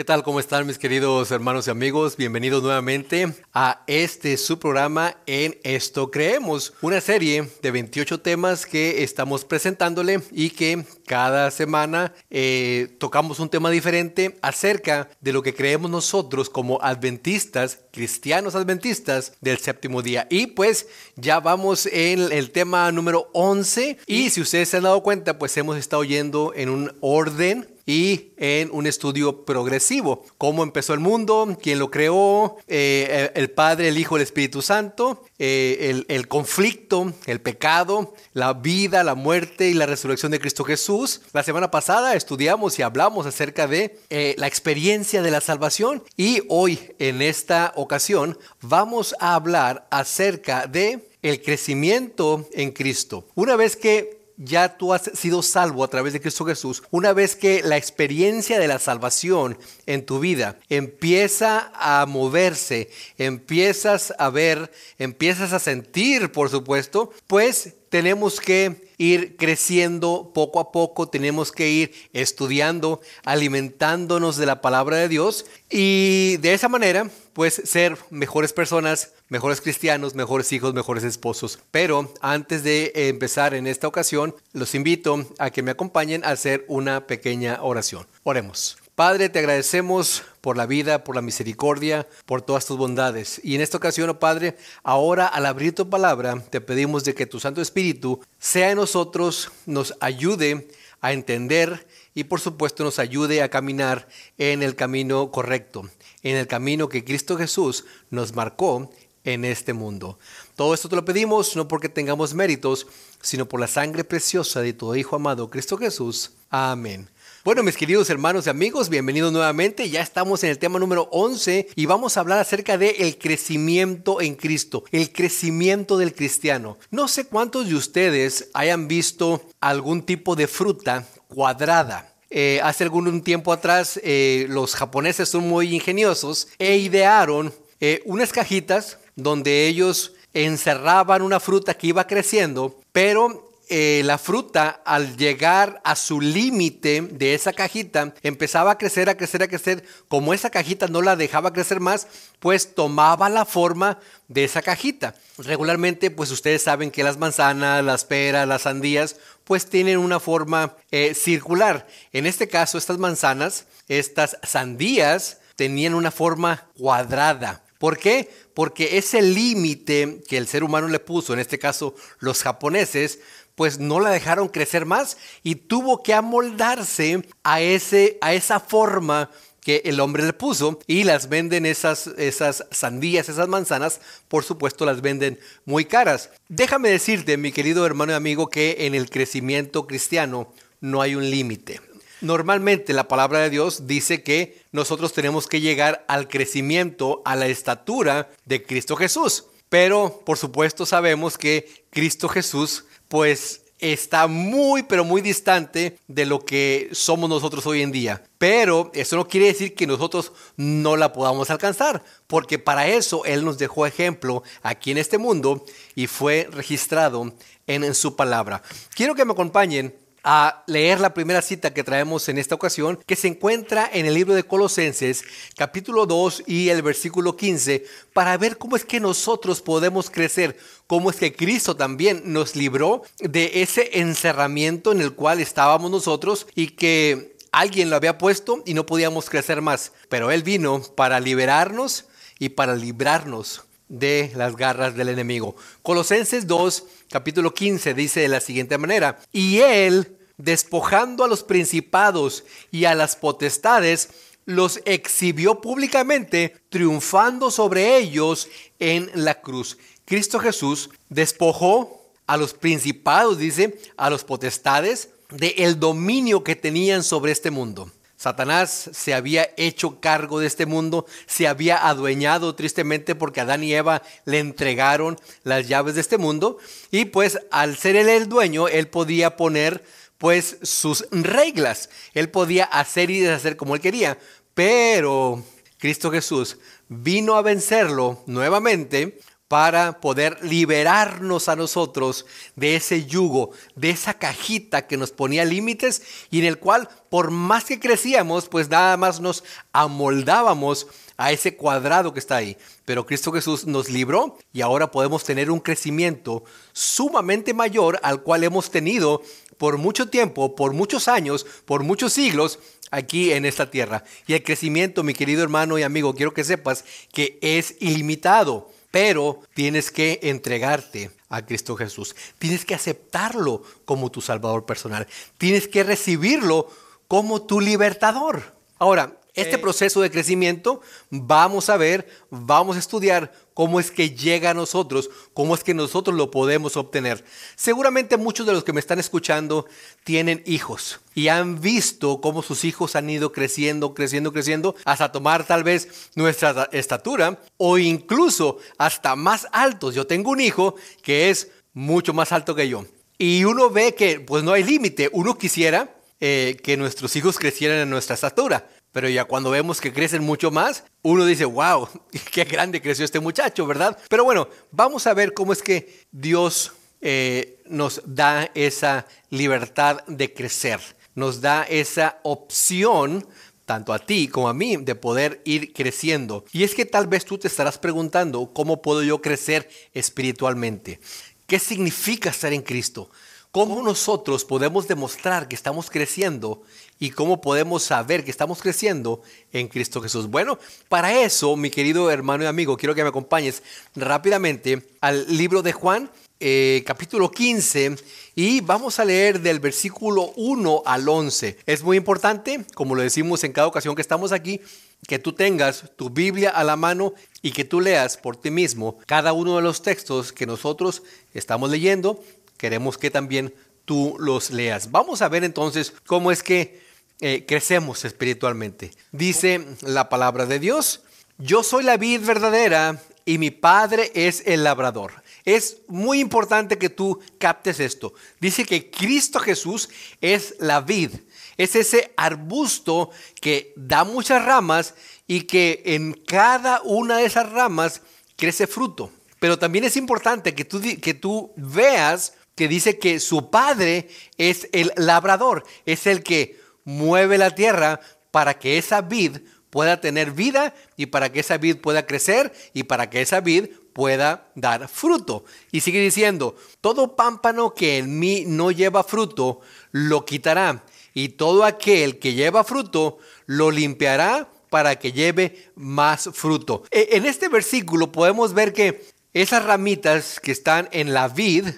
¿Qué tal? ¿Cómo están mis queridos hermanos y amigos? Bienvenidos nuevamente a este su programa en Esto Creemos, una serie de 28 temas que estamos presentándole y que cada semana eh, tocamos un tema diferente acerca de lo que creemos nosotros como adventistas, cristianos adventistas del séptimo día. Y pues ya vamos en el tema número 11 y si ustedes se han dado cuenta pues hemos estado yendo en un orden y en un estudio progresivo. Cómo empezó el mundo, quién lo creó, eh, el Padre, el Hijo, el Espíritu Santo, eh, el, conflicto, el pecado, la vida, la muerte y la resurrección de Cristo Jesús. La semana pasada estudiamos y hablamos acerca de eh, la experiencia de la salvación y hoy en esta ocasión vamos a hablar acerca de el crecimiento en Cristo. Una vez que ya tú has sido salvo a través de Cristo Jesús, una vez que la experiencia de la salvación en tu vida empieza a moverse, empiezas a ver, empiezas a sentir, por supuesto, pues tenemos que ir creciendo poco a poco, tenemos que ir estudiando, alimentándonos de la palabra de Dios y de esa manera, pues ser mejores personas, mejores cristianos, mejores hijos, mejores esposos. Pero antes de empezar en esta ocasión, los invito a que me acompañen a hacer una pequeña oración. Oremos. Padre, te agradecemos por la vida, por la misericordia, por todas tus bondades. Y en esta ocasión, oh Padre, ahora al abrir tu palabra, te pedimos de que tu Santo Espíritu sea en nosotros, nos ayude a entender y por supuesto nos ayude a caminar en el camino correcto, en el camino que Cristo Jesús nos marcó en este mundo. Todo esto te lo pedimos no porque tengamos méritos, sino por la sangre preciosa de tu Hijo amado, Cristo Jesús. Amén. Bueno, mis queridos hermanos y amigos, bienvenidos nuevamente. Ya estamos en el tema número 11 y vamos a hablar acerca de el crecimiento en Cristo, el crecimiento del cristiano. No sé cuántos de ustedes hayan visto algún tipo de fruta cuadrada. Eh, hace algún tiempo atrás eh, los japoneses son muy ingeniosos e idearon eh, unas cajitas donde ellos encerraban una fruta que iba creciendo, pero eh, la fruta al llegar a su límite de esa cajita empezaba a crecer, a crecer, a crecer. Como esa cajita no la dejaba crecer más, pues tomaba la forma de esa cajita. Regularmente, pues ustedes saben que las manzanas, las peras, las sandías, pues tienen una forma eh, circular. En este caso, estas manzanas, estas sandías, tenían una forma cuadrada. ¿Por qué? Porque ese límite que el ser humano le puso, en este caso los japoneses, pues no la dejaron crecer más y tuvo que amoldarse a, ese, a esa forma que el hombre le puso y las venden esas, esas sandías, esas manzanas, por supuesto las venden muy caras. Déjame decirte, mi querido hermano y amigo, que en el crecimiento cristiano no hay un límite. Normalmente la palabra de Dios dice que nosotros tenemos que llegar al crecimiento, a la estatura de Cristo Jesús. Pero por supuesto sabemos que Cristo Jesús pues está muy, pero muy distante de lo que somos nosotros hoy en día. Pero eso no quiere decir que nosotros no la podamos alcanzar, porque para eso Él nos dejó ejemplo aquí en este mundo y fue registrado en, su palabra. Quiero que me acompañen a leer la primera cita que traemos en esta ocasión, que se encuentra en el libro de Colosenses, capítulo 2 y el versículo 15, para ver cómo es que nosotros podemos crecer, cómo es que Cristo también nos libró de ese encerramiento en el cual estábamos nosotros y que alguien lo había puesto y no podíamos crecer más, pero Él vino para liberarnos y para librarnos de las garras del enemigo. Colosenses 2, capítulo 15 dice de la siguiente manera, y él, despojando a los principados y a las potestades, los exhibió públicamente, triunfando sobre ellos en la cruz. Cristo Jesús despojó a los principados, dice, a los potestades, de el dominio que tenían sobre este mundo. Satanás se había hecho cargo de este mundo, se había adueñado tristemente porque Adán y Eva le entregaron las llaves de este mundo y pues al ser él el dueño, él podía poner pues sus reglas, él podía hacer y deshacer como él quería, pero Cristo Jesús vino a vencerlo nuevamente para poder liberarnos a nosotros de ese yugo, de esa cajita que nos ponía límites y en el cual por más que crecíamos, pues nada más nos amoldábamos a ese cuadrado que está ahí. Pero Cristo Jesús nos libró y ahora podemos tener un crecimiento sumamente mayor al cual hemos tenido por mucho tiempo, por muchos años, por muchos siglos aquí en esta tierra. Y el crecimiento, mi querido hermano y amigo, quiero que sepas que es ilimitado pero tienes que entregarte a Cristo Jesús. Tienes que aceptarlo como tu Salvador personal. Tienes que recibirlo como tu libertador. Ahora, este proceso de crecimiento vamos a ver, vamos a estudiar cómo es que llega a nosotros, cómo es que nosotros lo podemos obtener. Seguramente muchos de los que me están escuchando tienen hijos y han visto cómo sus hijos han ido creciendo, creciendo, creciendo, hasta tomar tal vez nuestra estatura o incluso hasta más altos. Yo tengo un hijo que es mucho más alto que yo. Y uno ve que pues no hay límite. Uno quisiera eh, que nuestros hijos crecieran en nuestra estatura. Pero ya cuando vemos que crecen mucho más, uno dice, wow, qué grande creció este muchacho, ¿verdad? Pero bueno, vamos a ver cómo es que Dios eh, nos da esa libertad de crecer, nos da esa opción tanto a ti como a mí, de poder ir creciendo. Y es que tal vez tú te estarás preguntando, ¿cómo puedo yo crecer espiritualmente? ¿Qué significa estar en Cristo? ¿Cómo nosotros podemos demostrar que estamos creciendo y cómo podemos saber que estamos creciendo en Cristo Jesús? Bueno, para eso, mi querido hermano y amigo, quiero que me acompañes rápidamente al libro de Juan, eh, capítulo 15, y vamos a leer del versículo 1 al 11. Es muy importante, como lo decimos en cada ocasión que estamos aquí, que tú tengas tu Biblia a la mano y que tú leas por ti mismo cada uno de los textos que nosotros estamos leyendo queremos que también tú los leas. Vamos a ver entonces cómo es que eh, crecemos espiritualmente. Dice la palabra de Dios, yo soy la vid verdadera y mi padre es el labrador. Es muy importante que tú captes esto. Dice que Cristo Jesús es la vid. Es ese arbusto que da muchas ramas y que en cada una de esas ramas crece fruto. Pero también es importante que tú, que tú veas que dice que su padre es el labrador, es el que mueve la tierra para que esa vid pueda tener vida y para que esa vid pueda crecer y para que esa vid pueda dar fruto. Y sigue diciendo, todo pámpano que en mí no lleva fruto, lo quitará. Y todo aquel que lleva fruto, lo limpiará para que lleve más fruto. E, en este versículo podemos ver que esas ramitas que están en la vid,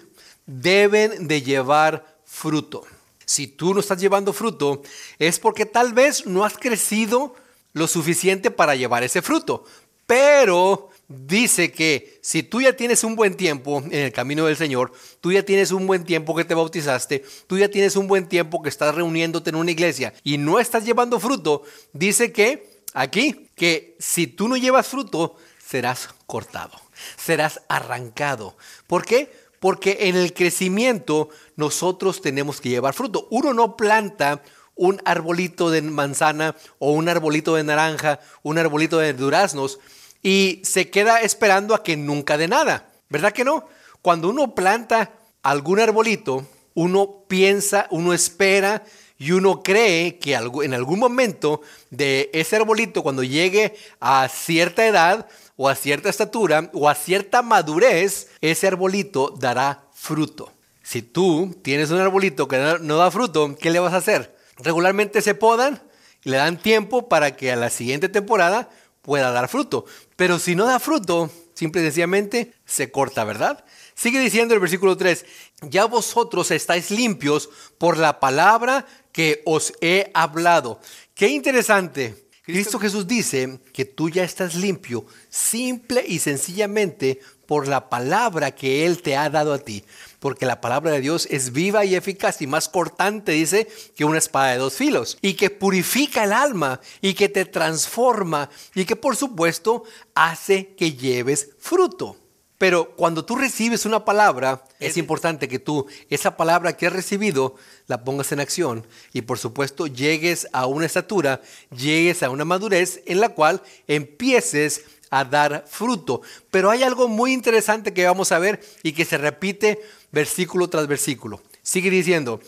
deben de llevar fruto. Si tú no estás llevando fruto, es porque tal vez no has crecido lo suficiente para llevar ese fruto. Pero dice que si tú ya tienes un buen tiempo en el camino del Señor, tú ya tienes un buen tiempo que te bautizaste, tú ya tienes un buen tiempo que estás reuniéndote en una iglesia y no estás llevando fruto, dice que aquí, que si tú no llevas fruto, serás cortado, serás arrancado. ¿Por qué? Porque en el crecimiento nosotros tenemos que llevar fruto. Uno no planta un arbolito de manzana o un arbolito de naranja, un arbolito de duraznos y se queda esperando a que nunca dé nada. ¿Verdad que no? Cuando uno planta algún arbolito, uno piensa, uno espera y uno cree que en algún momento de ese arbolito, cuando llegue a cierta edad, o a cierta estatura o a cierta madurez, ese arbolito dará fruto. Si tú tienes un arbolito que no da fruto, ¿qué le vas a hacer? Regularmente se podan y le dan tiempo para que a la siguiente temporada pueda dar fruto. Pero si no da fruto, simple y sencillamente se corta, ¿verdad? Sigue diciendo el versículo 3, ya vosotros estáis limpios por la palabra que os he hablado. Qué interesante. Cristo Jesús dice que tú ya estás limpio simple y sencillamente por la palabra que Él te ha dado a ti. Porque la palabra de Dios es viva y eficaz y más cortante, dice, que una espada de dos filos. Y que purifica el alma y que te transforma y que por supuesto hace que lleves fruto. Pero cuando tú recibes una palabra, es importante que tú esa palabra que has recibido la pongas en acción y por supuesto llegues a una estatura, llegues a una madurez en la cual empieces a dar fruto. Pero hay algo muy interesante que vamos a ver y que se repite versículo tras versículo. Sigue diciendo,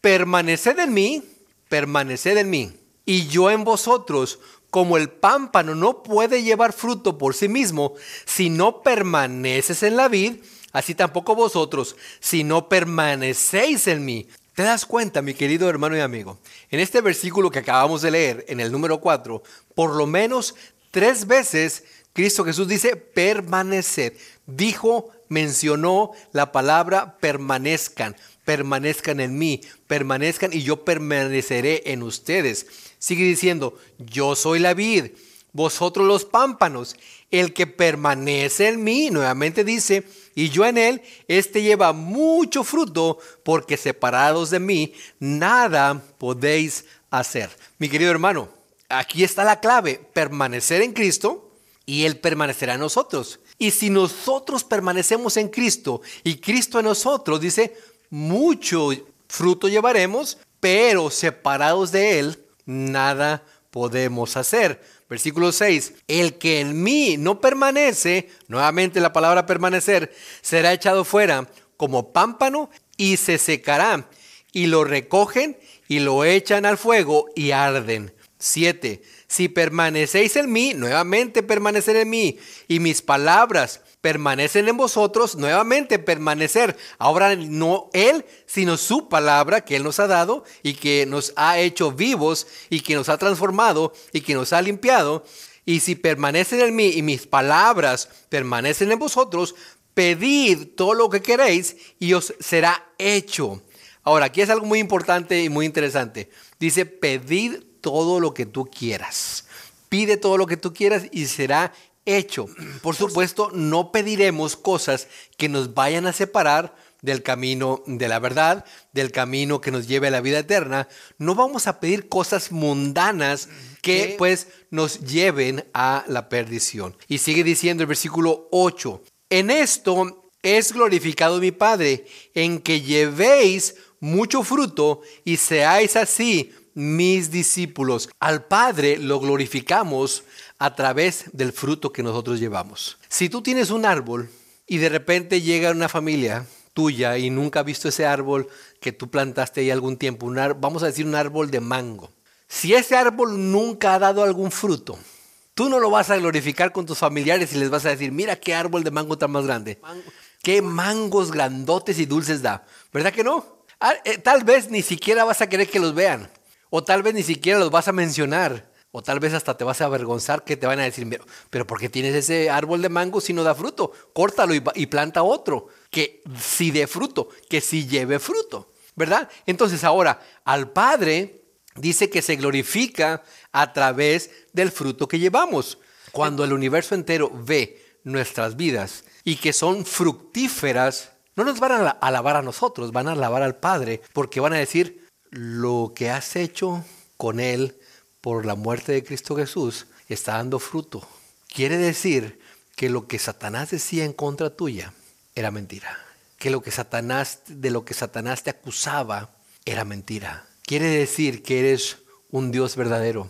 permaneced en mí, permaneced en mí, y yo en vosotros, como el pámpano no puede llevar fruto por sí mismo si no permaneces en la vid, así tampoco vosotros, si no permanecéis en mí. ¿Te das cuenta, mi querido hermano y amigo? En este versículo que acabamos de leer, en el número 4, por lo menos tres veces Cristo Jesús dice permanecer. Dijo, mencionó la palabra permanezcan, permanezcan en mí, permanezcan y yo permaneceré en ustedes. Sigue diciendo, yo soy la vid, vosotros los pámpanos, el que permanece en mí, nuevamente dice, y yo en él, este lleva mucho fruto, porque separados de mí, nada podéis hacer. Mi querido hermano, aquí está la clave, permanecer en Cristo y Él permanecerá en nosotros. Y si nosotros permanecemos en Cristo y Cristo en nosotros, dice, mucho fruto llevaremos, pero separados de Él, nada podemos hacer. Versículo 6, el que en mí no permanece, nuevamente la palabra permanecer, será echado fuera como pámpano y se secará. Y lo recogen y lo echan al fuego y arden. 7. Si permanecéis en mí, nuevamente permanecer en mí, y mis palabras permanecen en vosotros, nuevamente permanecer. Ahora no Él, sino su palabra que Él nos ha dado y que nos ha hecho vivos y que nos ha transformado y que nos ha limpiado. Y si permanecen en mí y mis palabras permanecen en vosotros, pedid todo lo que queréis y os será hecho. Ahora, aquí es algo muy importante y muy interesante. Dice, pedid todo lo que tú quieras. Pide todo lo que tú quieras y será hecho. Por supuesto, no pediremos cosas que nos vayan a separar del camino de la verdad, del camino que nos lleve a la vida eterna. No vamos a pedir cosas mundanas que pues nos lleven a la perdición. Y sigue diciendo el versículo 8, en esto es glorificado mi Padre, en que llevéis mucho fruto y seáis así mis discípulos. Al Padre lo glorificamos a través del fruto que nosotros llevamos. Si tú tienes un árbol y de repente llega una familia tuya y nunca ha visto ese árbol que tú plantaste ahí algún tiempo, un vamos a decir un árbol de mango. Si ese árbol nunca ha dado algún fruto, tú no lo vas a glorificar con tus familiares y les vas a decir, mira qué árbol de mango tan más grande. Qué mangos grandotes y dulces da. ¿Verdad que no? Ah, eh, tal vez ni siquiera vas a querer que los vean. O tal vez ni siquiera los vas a mencionar. O tal vez hasta te vas a avergonzar que te van a decir, pero, pero ¿por qué tienes ese árbol de mango si no da fruto? Córtalo y, planta otro, que sí dé fruto, que sí lleve fruto, ¿verdad? Entonces ahora, al Padre dice que se glorifica a través del fruto que llevamos. Cuando el universo entero ve nuestras vidas y que son fructíferas, no nos van a alabar a nosotros, van a alabar al Padre, porque van a decir, lo que has hecho con Él por la muerte de Cristo Jesús está dando fruto. Quiere decir que lo que Satanás decía en contra tuya era mentira. Que lo que Satanás, de lo que Satanás te acusaba era mentira. Quiere decir que eres un Dios verdadero,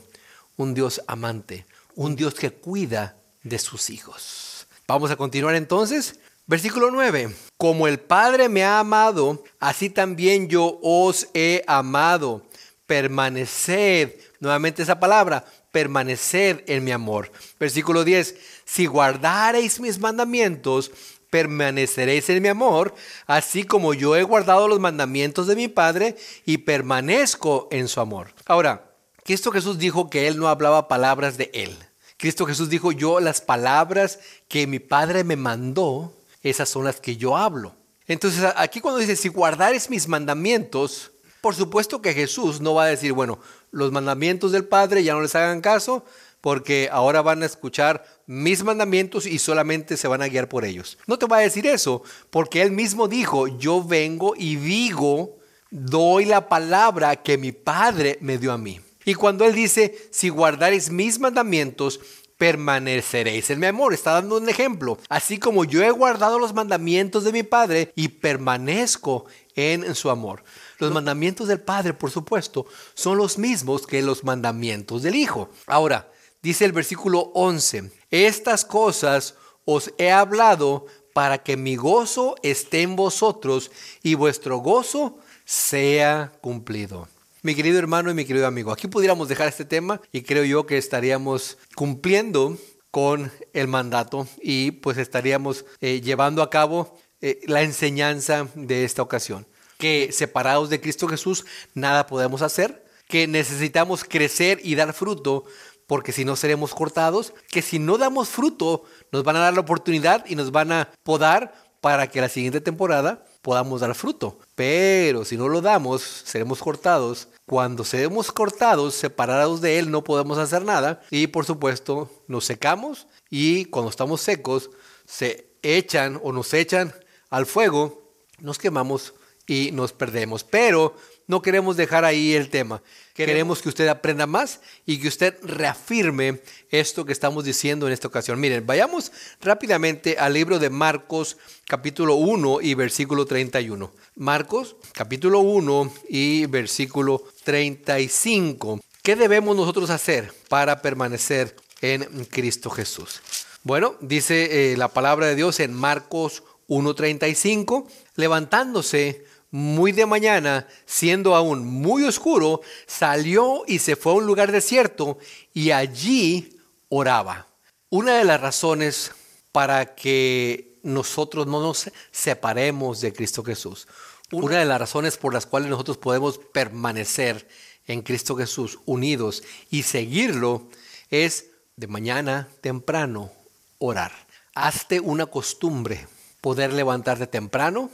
un Dios amante, un Dios que cuida de sus hijos. Vamos a continuar entonces. Versículo 9. Como el Padre me ha amado, así también yo os he amado. Permaneced Nuevamente esa palabra, permaneced en mi amor. Versículo 10, si guardareis mis mandamientos, permaneceréis en mi amor, así como yo he guardado los mandamientos de mi Padre y permanezco en su amor. Ahora, Cristo Jesús dijo que Él no hablaba palabras de Él. Cristo Jesús dijo, yo las palabras que mi Padre me mandó, esas son las que yo hablo. Entonces aquí cuando dice, si guardares mis mandamientos, por supuesto que Jesús no va a decir, bueno, los mandamientos del Padre ya no les hagan caso, porque ahora van a escuchar mis mandamientos y solamente se van a guiar por ellos. No te va a decir eso, porque él mismo dijo, yo vengo y digo, doy la palabra que mi Padre me dio a mí. Y cuando él dice, si guardaréis mis mandamientos, permaneceréis en mi amor. Está dando un ejemplo. Así como yo he guardado los mandamientos de mi Padre y permanezco en su amor. Los mandamientos del Padre, por supuesto, son los mismos que los mandamientos del Hijo. Ahora, dice el versículo 11, Estas cosas os he hablado para que mi gozo esté en vosotros y vuestro gozo sea cumplido. Mi querido hermano y mi querido amigo, aquí pudiéramos dejar este tema y creo yo que estaríamos cumpliendo con el mandato y pues estaríamos eh, llevando a cabo eh, la enseñanza de esta ocasión. Que separados de Cristo Jesús nada podemos hacer, que necesitamos crecer y dar fruto porque si no seremos cortados, que si no damos fruto nos van a dar la oportunidad y nos van a podar para que la siguiente temporada podamos dar fruto. Pero si no lo damos, seremos cortados. Cuando seremos cortados, separados de Él, no podemos hacer nada. Y por supuesto, nos secamos y cuando estamos secos, se echan o nos echan al fuego, nos quemamos y nos perdemos. Pero no queremos dejar ahí el tema. Queremos que usted aprenda más y que usted reafirme esto que estamos diciendo en esta ocasión. Miren, vayamos rápidamente al libro de Marcos capítulo 1 y versículo 31. Marcos capítulo 1 y versículo 35. ¿Qué debemos nosotros hacer para permanecer en Cristo Jesús? Bueno, dice eh, la palabra de Dios en Marcos 1.35, levantándose muy de mañana, siendo aún muy oscuro, salió y se fue a un lugar desierto y allí oraba. Una de las razones para que nosotros no nos separemos de Cristo Jesús, una de las razones por las cuales nosotros podemos permanecer en Cristo Jesús unidos y seguirlo es de mañana temprano orar. Hazte una costumbre poder levantarte temprano,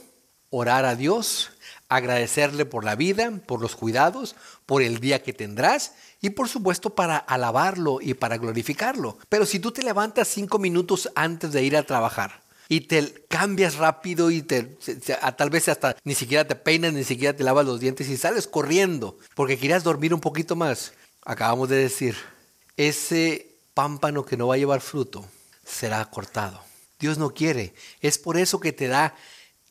orar a Dios, agradecerle por la vida, por los cuidados, por el día que tendrás y por supuesto para alabarlo y para glorificarlo. Pero si tú te levantas cinco minutos antes de ir a trabajar y te cambias rápido y te, tal vez hasta ni siquiera te peinas, ni siquiera te lavas los dientes y sales corriendo porque querías dormir un poquito más, acabamos de decir, ese pámpano que no va a llevar fruto será cortado. Dios no quiere. Es por eso que te da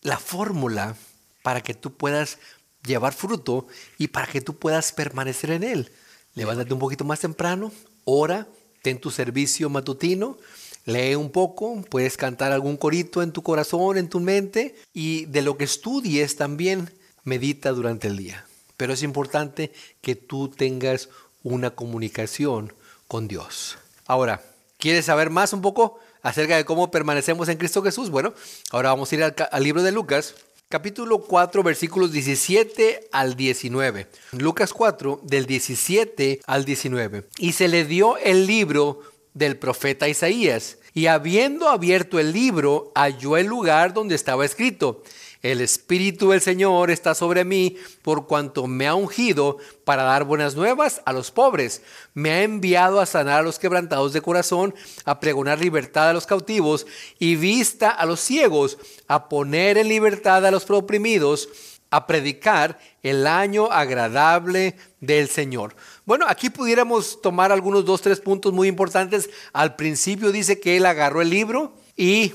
la fórmula para que tú puedas llevar fruto y para que tú puedas permanecer en Él. Levántate un poquito más temprano, ora, ten tu servicio matutino, lee un poco, puedes cantar algún corito en tu corazón, en tu mente y de lo que estudies también medita durante el día. Pero es importante que tú tengas una comunicación con Dios. Ahora, ¿quieres saber más un poco? Acerca de cómo permanecemos en Cristo Jesús. Bueno, ahora vamos a ir al, libro de Lucas, capítulo 4, versículos 17 al 19. Lucas 4, del 17 al 19. Y se le dio el libro del profeta Isaías. Y habiendo abierto el libro, halló el lugar donde estaba escrito el Espíritu del Señor está sobre mí por cuanto me ha ungido para dar buenas nuevas a los pobres. Me ha enviado a sanar a los quebrantados de corazón, a pregonar libertad a los cautivos y vista a los ciegos, a poner en libertad a los oprimidos, a predicar el año agradable del Señor. Bueno, aquí pudiéramos tomar algunos dos, tres puntos muy importantes. Al principio dice que él agarró el libro y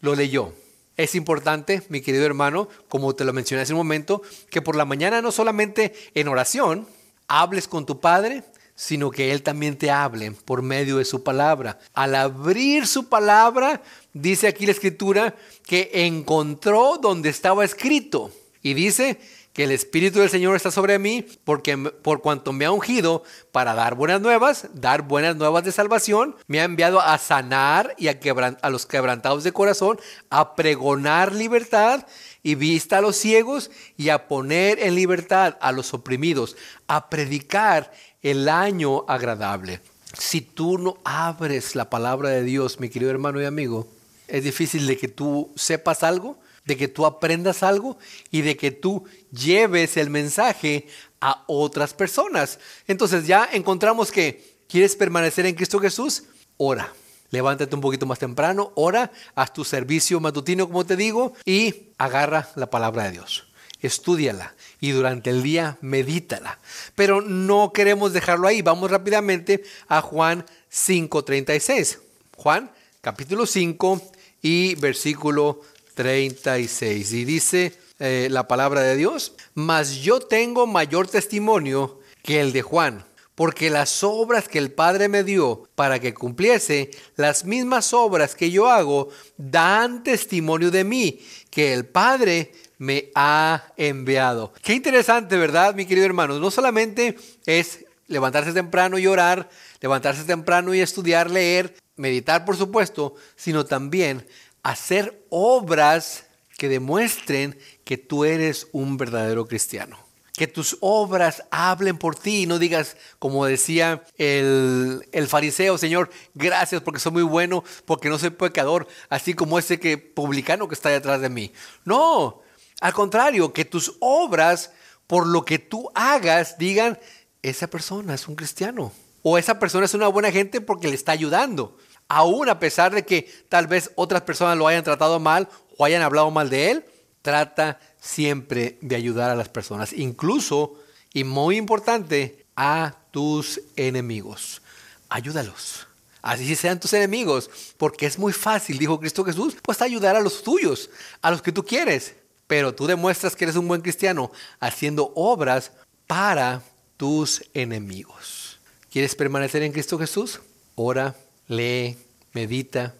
lo leyó. Es importante, mi querido hermano, como te lo mencioné hace un momento, que por la mañana no solamente en oración hables con tu Padre, sino que Él también te hable por medio de su palabra. Al abrir su palabra, dice aquí la escritura, que encontró donde estaba escrito. Y dice que el Espíritu del Señor está sobre mí, porque por cuanto me ha ungido para dar buenas nuevas, dar buenas nuevas de salvación, me ha enviado a sanar y a, a los quebrantados de corazón, a pregonar libertad y vista a los ciegos y a poner en libertad a los oprimidos, a predicar el año agradable. Si tú no abres la palabra de Dios, mi querido hermano y amigo, es difícil de que tú sepas algo de que tú aprendas algo y de que tú lleves el mensaje a otras personas. Entonces ya encontramos que quieres permanecer en Cristo Jesús, ora. Levántate un poquito más temprano, ora, haz tu servicio matutino, como te digo, y agarra la palabra de Dios. Estúdiala y durante el día medítala. Pero no queremos dejarlo ahí. Vamos rápidamente a Juan 5:36. Juan capítulo 5 y versículo 36. Y dice eh, la palabra de Dios, mas yo tengo mayor testimonio que el de Juan, porque las obras que el Padre me dio para que cumpliese, las mismas obras que yo hago, dan testimonio de mí, que el Padre me ha enviado. Qué interesante, ¿verdad, mi querido hermano? No solamente es levantarse temprano y orar, levantarse temprano y estudiar, leer, meditar, por supuesto, sino también hacer obras que demuestren que tú eres un verdadero cristiano. Que tus obras hablen por ti y no digas, como decía el, el, fariseo, Señor, gracias porque soy muy bueno, porque no soy pecador, así como ese que, publicano que está detrás de mí. No, al contrario, que tus obras, por lo que tú hagas, digan, esa persona es un cristiano. O esa persona es una buena gente porque le está ayudando. Aún a pesar de que tal vez otras personas lo hayan tratado mal o hayan hablado mal de él, trata siempre de ayudar a las personas. Incluso, y muy importante, a tus enemigos. Ayúdalos. Así sean tus enemigos. Porque es muy fácil, dijo Cristo Jesús, pues ayudar a los tuyos, a los que tú quieres. Pero tú demuestras que eres un buen cristiano haciendo obras para tus enemigos. ¿Quieres permanecer en Cristo Jesús? Ora, lee, medita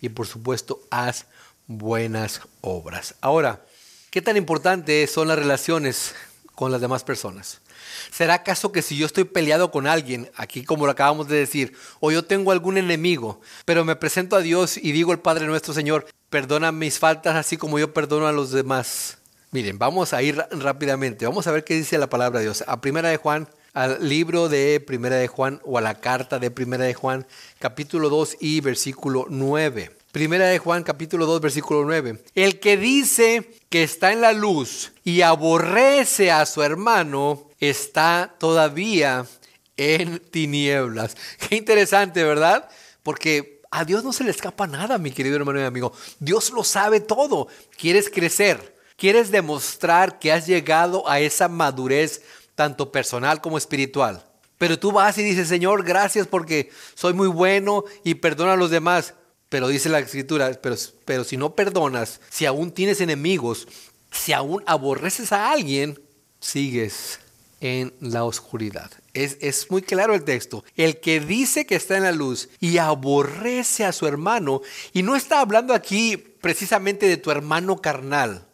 y por supuesto haz buenas obras. Ahora, ¿qué tan importantes son las relaciones con las demás personas? ¿Será acaso que si yo estoy peleado con alguien, aquí como lo acabamos de decir, o yo tengo algún enemigo, pero me presento a Dios y digo al Padre nuestro Señor, perdona mis faltas así como yo perdono a los demás? Miren, vamos a ir rápidamente, vamos a ver qué dice la palabra de Dios. A primera de Juan, al libro de primera de Juan o a la carta de primera de Juan, capítulo 2 y versículo 9. Primera de Juan capítulo 2 versículo 9. El que dice que está en la luz y aborrece a su hermano está todavía en tinieblas. Qué interesante, ¿verdad? Porque a Dios no se le escapa nada, mi querido hermano y amigo. Dios lo sabe todo. ¿Quieres crecer? ¿Quieres demostrar que has llegado a esa madurez tanto personal como espiritual? Pero tú vas y dices, Señor, gracias porque soy muy bueno y perdona a los demás. Pero dice la escritura, pero, pero si no perdonas, si aún tienes enemigos, si aún aborreces a alguien, sigues en la oscuridad. Es, es, muy claro el texto. El que dice que está en la luz y aborrece a su hermano, y no está hablando aquí precisamente de tu hermano carnal,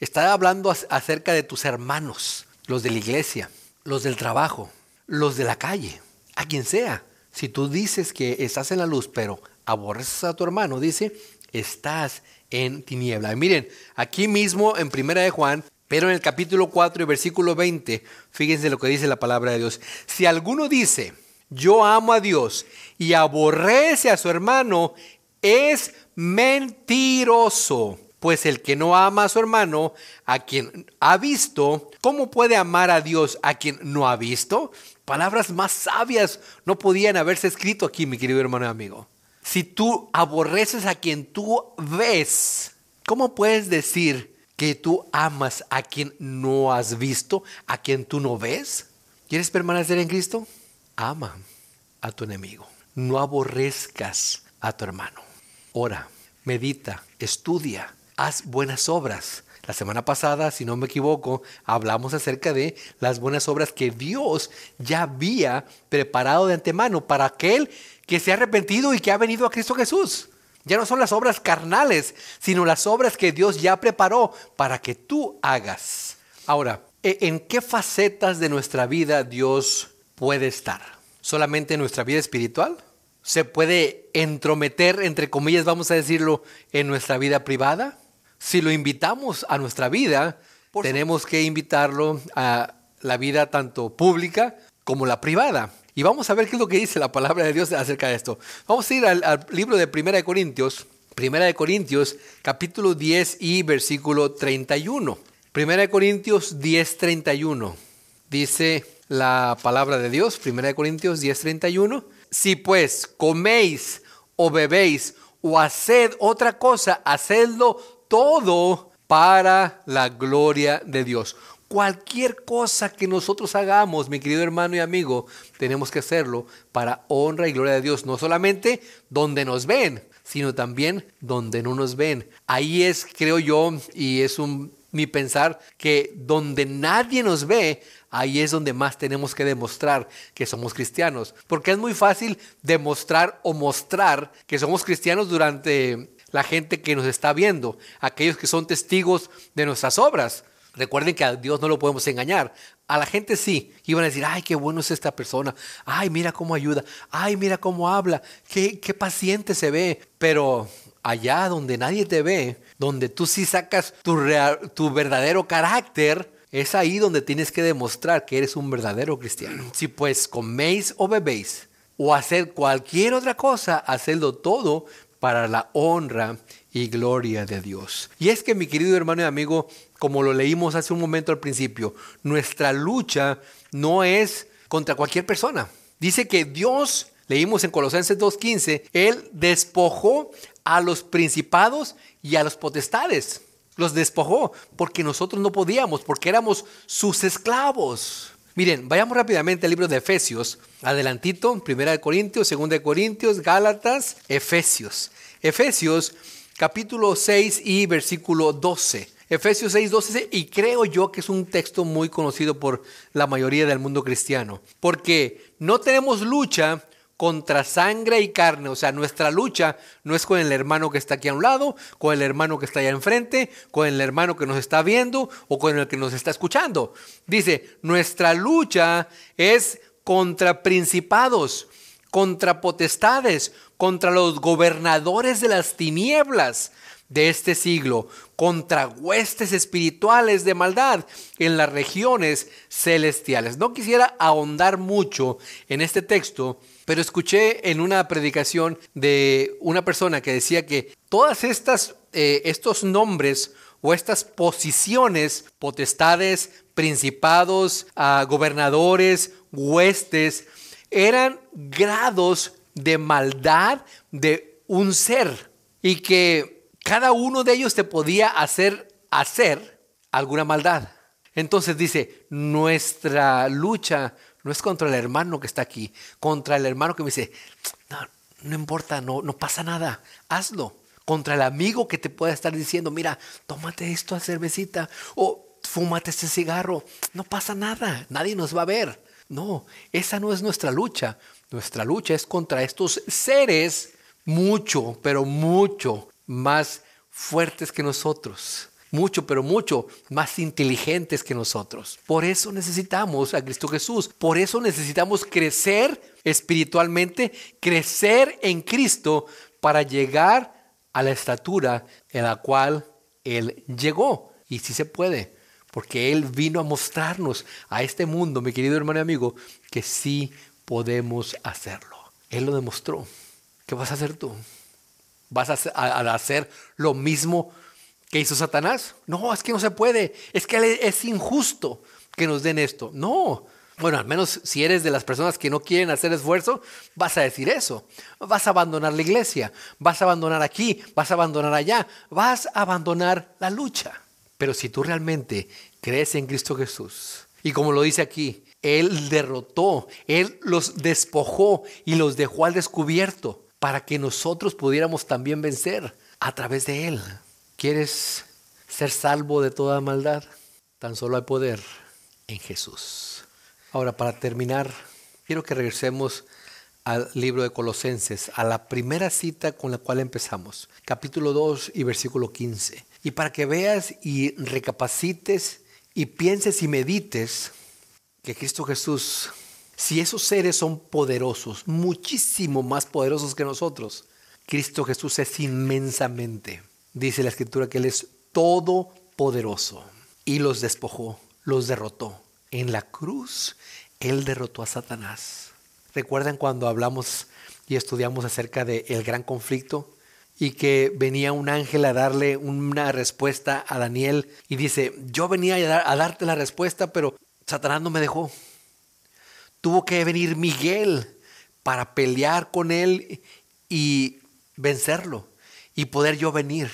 está hablando acerca de tus hermanos, los de la iglesia, los del trabajo, los de la calle, a quien sea. Si tú dices que estás en la luz, pero aborreces a tu hermano, dice, estás en tiniebla. miren, aquí mismo en Primera de Juan, pero en el capítulo 4 y versículo 20, fíjense lo que dice la palabra de Dios. Si alguno dice, yo amo a Dios y aborrece a su hermano, es mentiroso. Pues el que no ama a su hermano, a quien ha visto, ¿cómo puede amar a Dios a quien no ha visto? Palabras más sabias no podían haberse escrito aquí, mi querido hermano y amigo. Si tú aborreces a quien tú ves, ¿cómo puedes decir que tú amas a quien no has visto, a quien tú no ves? ¿Quieres permanecer en Cristo? Ama a tu enemigo. No aborrezcas a tu hermano. Ora, medita, estudia, haz buenas obras. La semana pasada, si no me equivoco, hablamos acerca de las buenas obras que Dios ya había preparado de antemano para aquel que se ha arrepentido y que ha venido a Cristo Jesús. Ya no son las obras carnales, sino las obras que Dios ya preparó para que tú hagas. Ahora, ¿e-, ¿en qué facetas de nuestra vida Dios puede estar? ¿Solamente en nuestra vida espiritual? ¿Se puede entrometer, entre comillas, vamos a decirlo, en nuestra vida privada? Si lo invitamos a nuestra vida, tenemos que invitarlo a la vida tanto pública como la privada. Y vamos a ver qué es lo que dice la palabra de Dios acerca de esto. Vamos a ir al, libro de Primera de Corintios, Primera de Corintios, capítulo 10 y versículo 31. Primera de Corintios 10, 31. Dice la palabra de Dios, Primera de Corintios 10, 31. Si pues coméis o bebéis o haced otra cosa, hacedlo todo para la gloria de Dios. Cualquier cosa que nosotros hagamos, mi querido hermano y amigo, tenemos que hacerlo para honra y gloria de Dios, no solamente donde nos ven, sino también donde no nos ven. Ahí es, creo yo, y es ni pensar que donde nadie nos ve, ahí es donde más tenemos que demostrar que somos cristianos. Porque es muy fácil demostrar o mostrar que somos cristianos durante la gente que nos está viendo, aquellos que son testigos de nuestras obras. Recuerden que a Dios no lo podemos engañar. A la gente sí. Iban a decir, ay, qué bueno es esta persona. Ay, mira cómo ayuda. Ay, mira cómo habla. Qué, paciente se ve. Pero allá donde nadie te ve, donde tú sí sacas tu, tu verdadero carácter, es ahí donde tienes que demostrar que eres un verdadero cristiano. Si pues coméis o bebéis o hacer cualquier otra cosa, hacedlo todo para la honra y gloria de Dios. Y es que mi querido hermano y amigo, como lo leímos hace un momento al principio, nuestra lucha no es contra cualquier persona. Dice que Dios, leímos en Colosenses 2.15, Él despojó a los principados y a los potestades. Los despojó porque nosotros no podíamos, porque éramos sus esclavos. Miren, vayamos rápidamente al libro de Efesios. Adelantito, Primera de Corintios, Segunda de Corintios, Gálatas, Efesios. Efesios capítulo 6 y versículo 12. Efesios 6, 12, y creo yo que es un texto muy conocido por la mayoría del mundo cristiano, porque no tenemos lucha contra sangre y carne, o sea, nuestra lucha no es con el hermano que está aquí a un lado, con el hermano que está allá enfrente, con el hermano que nos está viendo o con el que nos está escuchando. Dice, nuestra lucha es contra principados, contra potestades, contra los gobernadores de las tinieblas de este siglo, contra huestes espirituales de maldad en las regiones celestiales. No quisiera ahondar mucho en este texto, pero escuché en una predicación de una persona que decía que todas estas eh, estos nombres o estas posiciones, potestades, principados, ah, gobernadores, huestes, eran grados de maldad de un ser y que cada uno de ellos te podía hacer hacer alguna maldad. Entonces dice, nuestra lucha no es contra el hermano que está aquí, contra el hermano que me dice, no, no importa, no, no pasa nada, hazlo. Contra el amigo que te pueda estar diciendo, mira, tómate esto a cervecita o fúmate este cigarro, no pasa nada, nadie nos va a ver. No, esa no es nuestra lucha. Nuestra lucha es contra estos seres mucho, pero mucho más fuertes que nosotros, mucho, pero mucho más inteligentes que nosotros. Por eso necesitamos a Cristo Jesús, por eso necesitamos crecer espiritualmente, crecer en Cristo para llegar a la estatura en la cual Él llegó. Y sí se puede, porque Él vino a mostrarnos a este mundo, mi querido hermano y amigo, que sí podemos hacerlo. Él lo demostró. ¿Qué vas a hacer tú? ¿Vas a hacer lo mismo que hizo Satanás? No, es que no se puede. Es que es injusto que nos den esto. No. Bueno, al menos si eres de las personas que no quieren hacer esfuerzo, vas a decir eso. Vas a abandonar la iglesia, vas a abandonar aquí, vas a abandonar allá, vas a abandonar la lucha. Pero si tú realmente crees en Cristo Jesús, y como lo dice aquí, Él derrotó, Él los despojó y los dejó al descubierto para que nosotros pudiéramos también vencer a través de Él. ¿Quieres ser salvo de toda maldad? Tan solo hay poder en Jesús. Ahora, para terminar, quiero que regresemos al libro de Colosenses, a la primera cita con la cual empezamos, capítulo 2 y versículo 15. Y para que veas y recapacites y pienses y medites que Cristo Jesús si esos seres son poderosos, muchísimo más poderosos que nosotros, Cristo Jesús es inmensamente. Dice la escritura que Él es todopoderoso y los despojó, los derrotó. En la cruz Él derrotó a Satanás. ¿Recuerdan cuando hablamos y estudiamos acerca del gran conflicto? Y que venía un ángel a darle una respuesta a Daniel y dice, yo venía a darte la respuesta, pero Satanás no me dejó tuvo que venir Miguel para pelear con él y vencerlo y poder yo venir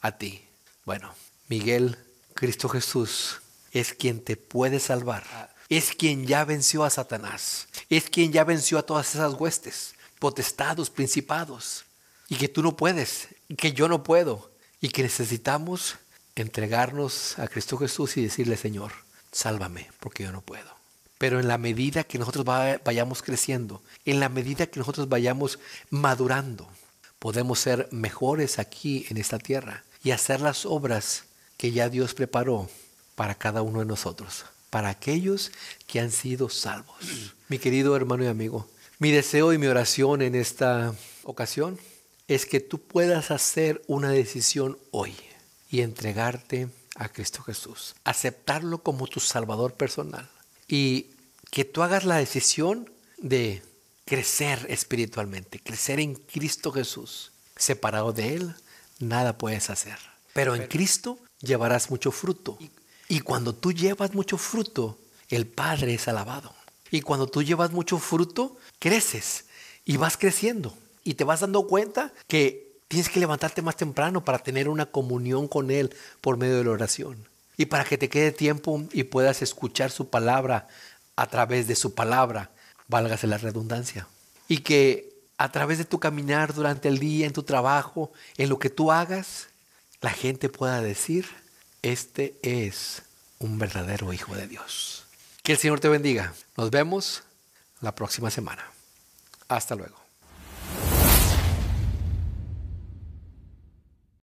a ti. Bueno, Miguel, Cristo Jesús, es quien te puede salvar. Es quien ya venció a Satanás. Es quien ya venció a todas esas huestes, potestados, principados. Y que tú no puedes, y que yo no puedo. Y que necesitamos entregarnos a Cristo Jesús y decirle, Señor, sálvame, porque yo no puedo. Pero en la medida que nosotros vayamos creciendo, en la medida que nosotros vayamos madurando, podemos ser mejores aquí en esta tierra y hacer las obras que ya Dios preparó para cada uno de nosotros, para aquellos que han sido salvos. Mi querido hermano y amigo, mi deseo y mi oración en esta ocasión es que tú puedas hacer una decisión hoy y entregarte a Cristo Jesús, aceptarlo como tu Salvador personal y que tú hagas la decisión de crecer espiritualmente, crecer en Cristo Jesús. Separado de Él, nada puedes hacer. Pero en Cristo llevarás mucho fruto. Y cuando tú llevas mucho fruto, el Padre es alabado. Y cuando tú llevas mucho fruto, creces y vas creciendo. Y te vas dando cuenta que tienes que levantarte más temprano para tener una comunión con Él por medio de la oración. Y para que te quede tiempo y puedas escuchar su palabra a través de su palabra, válgase la redundancia. Y que a través de tu caminar durante el día, en tu trabajo, en lo que tú hagas, la gente pueda decir, este es un verdadero hijo de Dios. Que el Señor te bendiga. Nos vemos la próxima semana. Hasta luego.